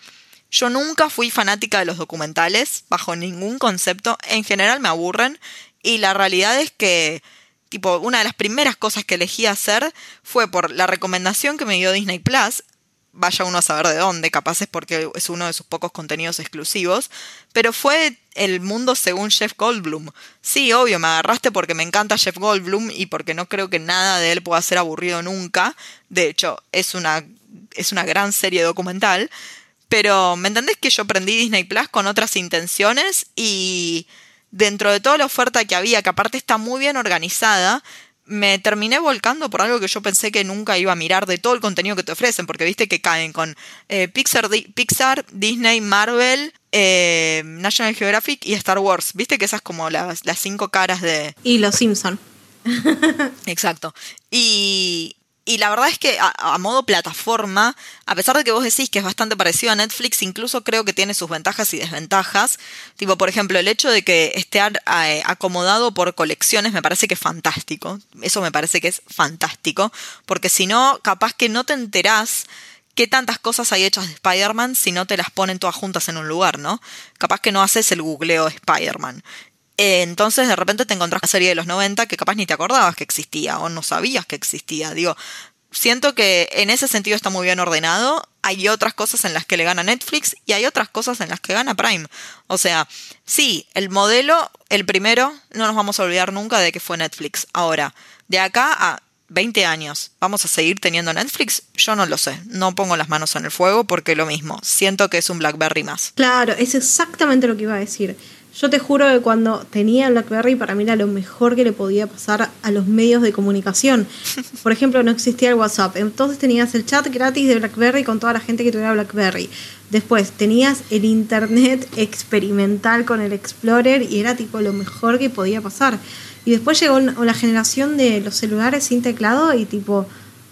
Yo nunca fui fanática de los documentales, bajo ningún concepto. En general me aburren. Y la realidad es que tipo, una de las primeras cosas que elegí hacer fue por la recomendación que me dio Disney Plus. Vaya uno a saber de dónde, capaz es porque es uno de sus pocos contenidos exclusivos. Pero fue el mundo según Jeff Goldblum. Sí, obvio, me agarraste porque me encanta Jeff Goldblum y porque no creo que nada de él pueda ser aburrido nunca. De hecho, es una, es una gran serie documental. Pero, ¿me entendés que yo aprendí Disney Plus con otras intenciones y dentro de toda la oferta que había, que aparte está muy bien organizada, me terminé volcando por algo que yo pensé que nunca iba a mirar de todo el contenido que te ofrecen, porque viste que caen con eh, Pixar, Pixar, Disney, Marvel, eh, National Geographic y Star Wars. Viste que esas como las, las cinco caras de... Y los Simpson. Exacto. Y, y la verdad es que a, modo plataforma, a pesar de que vos decís que es bastante parecido a Netflix, incluso creo que tiene sus ventajas y desventajas. Tipo, por ejemplo, el hecho de que esté eh, acomodado por colecciones me parece que es fantástico. Eso me parece que es fantástico. Porque si no, capaz que no te enterás qué tantas cosas hay hechas de Spider-Man si no te las ponen todas juntas en un lugar, ¿no? Capaz que no haces el googleo de Spider-Man. Eh, entonces de repente te encontrás una serie de los 90 que capaz ni te acordabas que existía o no sabías que existía. Digo, siento que en ese sentido está muy bien ordenado. Hay otras cosas en las que le gana Netflix y hay otras cosas en las que gana Prime. O sea, sí, el modelo, el primero, no nos vamos a olvidar nunca de que fue Netflix. Ahora, de acá a 20 años, ¿vamos a seguir teniendo Netflix? Yo no lo sé. No pongo las manos en el fuego porque lo mismo. Siento que es un BlackBerry más. Claro, es exactamente lo que iba a decir. Yo te juro que cuando tenía BlackBerry para mí era lo mejor que le podía pasar a los medios de comunicación. Por ejemplo, no existía el WhatsApp. Entonces tenías el chat gratis de BlackBerry con toda la gente que tuviera BlackBerry. Después tenías el internet experimental con el Explorer y era tipo lo mejor que podía pasar. Y después llegó la generación de los celulares sin teclado y tipo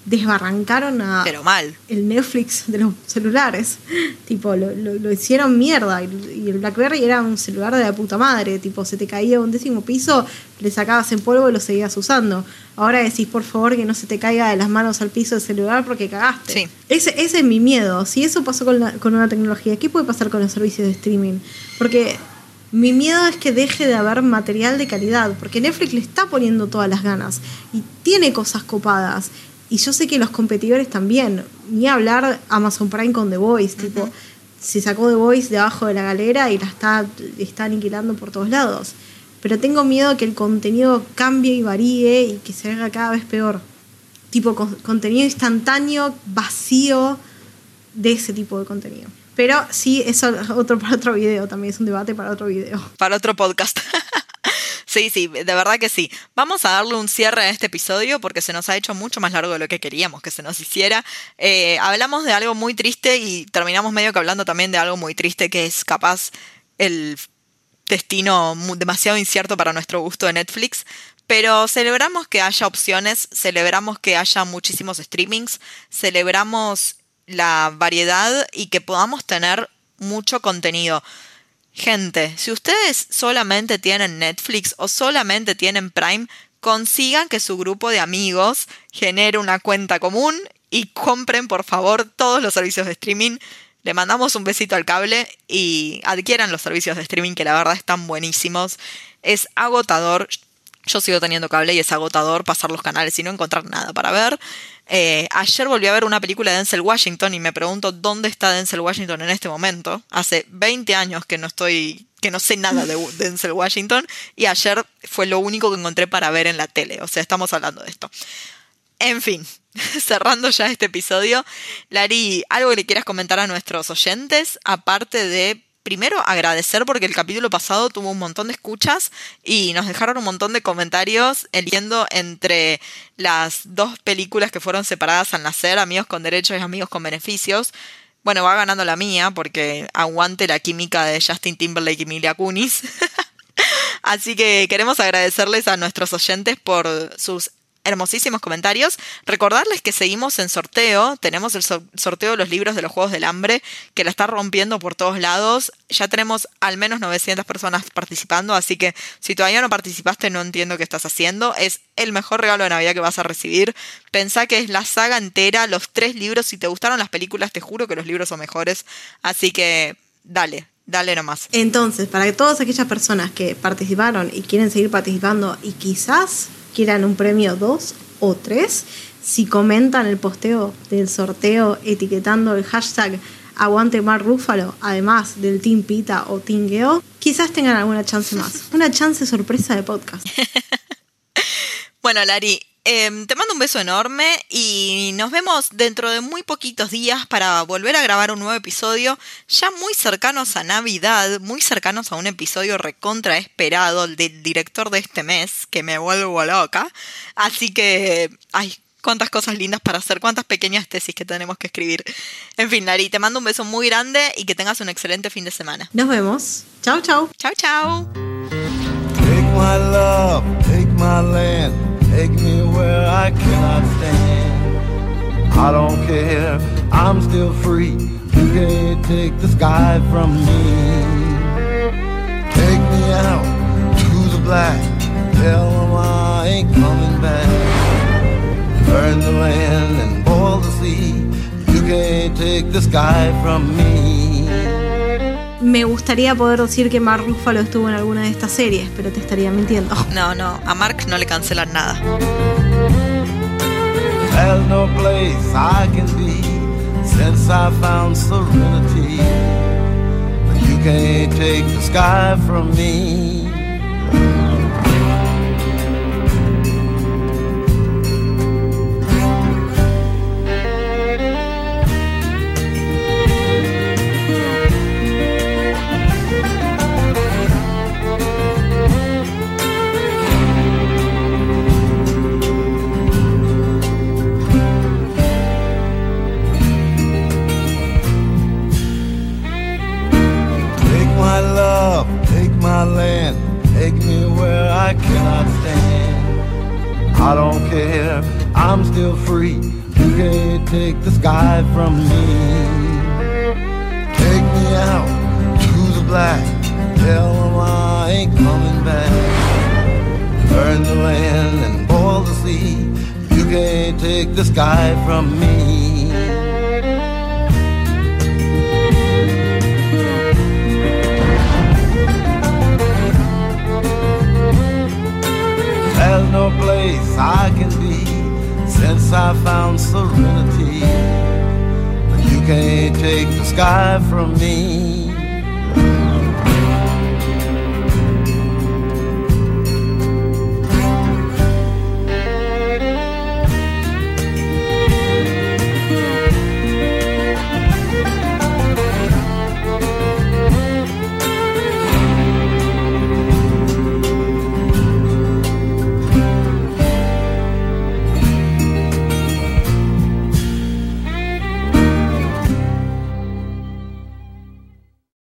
desbarrancaron a Pero mal. el Netflix de los celulares. tipo, lo, lo, lo hicieron mierda. Y, y el BlackBerry era un celular de la puta madre. Tipo, se te caía un décimo piso, le sacabas en polvo y lo seguías usando. Ahora decís, por favor, que no se te caiga de las manos al piso el celular porque cagaste. Sí. Ese, ese es mi miedo. Si eso pasó con, la- con una tecnología, ¿qué puede pasar con los servicios de streaming? Porque mi miedo es que deje de haber material de calidad, porque Netflix le está poniendo todas las ganas y tiene cosas copadas. Y yo sé que los competidores también, ni hablar Amazon Prime con The Voice, tipo, se sacó The Voice debajo de la galera y la está, está aniquilando por todos lados. Pero tengo miedo que el contenido cambie y varíe y que se haga cada vez peor. Tipo con- contenido instantáneo, vacío de ese tipo de contenido. Pero sí, eso es otro para otro video, también es un debate para otro video. Para otro podcast. Sí, sí, de verdad que sí. Vamos a darle un cierre a este episodio porque se nos ha hecho mucho más largo de lo que queríamos que se nos hiciera. Eh, hablamos de algo muy triste y terminamos medio que hablando también de algo muy triste que es capaz el destino demasiado incierto para nuestro gusto de Netflix. Pero celebramos que haya opciones, celebramos que haya muchísimos streamings, celebramos la variedad y que podamos tener mucho contenido. Gente, si ustedes solamente tienen Netflix o solamente tienen Prime, consigan que su grupo de amigos genere una cuenta común y compren por favor todos los servicios de streaming. Le mandamos un besito al cable y adquieran los servicios de streaming que la verdad están buenísimos. Es agotador. Yo sigo teniendo cable y es agotador pasar los canales y no encontrar nada para ver. Eh, ayer volví a ver una película de Denzel Washington y me pregunto dónde está Denzel Washington en este momento. Hace 20 años que no estoy, que no sé nada de Denzel Washington y ayer fue lo único que encontré para ver en la tele. O sea, estamos hablando de esto. En fin, cerrando ya este episodio, Lari, ¿algo que le quieras comentar a nuestros oyentes? Aparte de, primero, agradecer porque el capítulo pasado tuvo un montón de escuchas y nos dejaron un montón de comentarios eligiendo entre las dos películas que fueron separadas al nacer, Amigos con Derechos y Amigos con Beneficios. Bueno, va ganando la mía porque aguante la química de Justin Timberlake y Emilia Kunis. Así que queremos agradecerles a nuestros oyentes por sus hermosísimos comentarios. Recordarles que seguimos en sorteo. Tenemos el so- sorteo de los libros de los Juegos del Hambre que la está rompiendo por todos lados. Ya tenemos al menos 900 personas participando, así que si todavía no participaste no entiendo qué estás haciendo. Es el mejor regalo de Navidad que vas a recibir. Pensá que es la saga entera, los tres libros. Si te gustaron las películas, te juro que los libros son mejores. Así que dale, dale nomás. Entonces, para todas aquellas personas que participaron y quieren seguir participando y quizás quieran un premio 2 o 3, si comentan el posteo del sorteo etiquetando el hashtag Aguante Mar Rúfalo, además del Team Pita o Team Geo, quizás tengan alguna chance más. Una chance sorpresa de podcast. Bueno, Lari, em, te mando un beso enorme y nos vemos dentro de muy poquitos días para volver a grabar un nuevo episodio, ya muy cercanos a Navidad, muy cercanos a un episodio recontra esperado, el del director de este mes, que me vuelvo loca. Así que, ay, cuántas cosas lindas para hacer, cuántas pequeñas tesis que tenemos que escribir. En fin, Lari, te mando un beso muy grande y que tengas un excelente fin de semana. Nos vemos. Chau, chau. Chao, chao. Take me where I cannot stand. I don't care, I'm still free. You can't take the sky from me. Take me out to the black, tell 'em I ain't coming back. Burn the land and boil the sea. You can't take the sky from me. Me gustaría poder decir que Mark Ruffalo estuvo en alguna de estas series, pero te estaría mintiendo. No, no, a Mark no le cancelan nada. There's no place I can be since I found serenity. But you can't take the sky from me.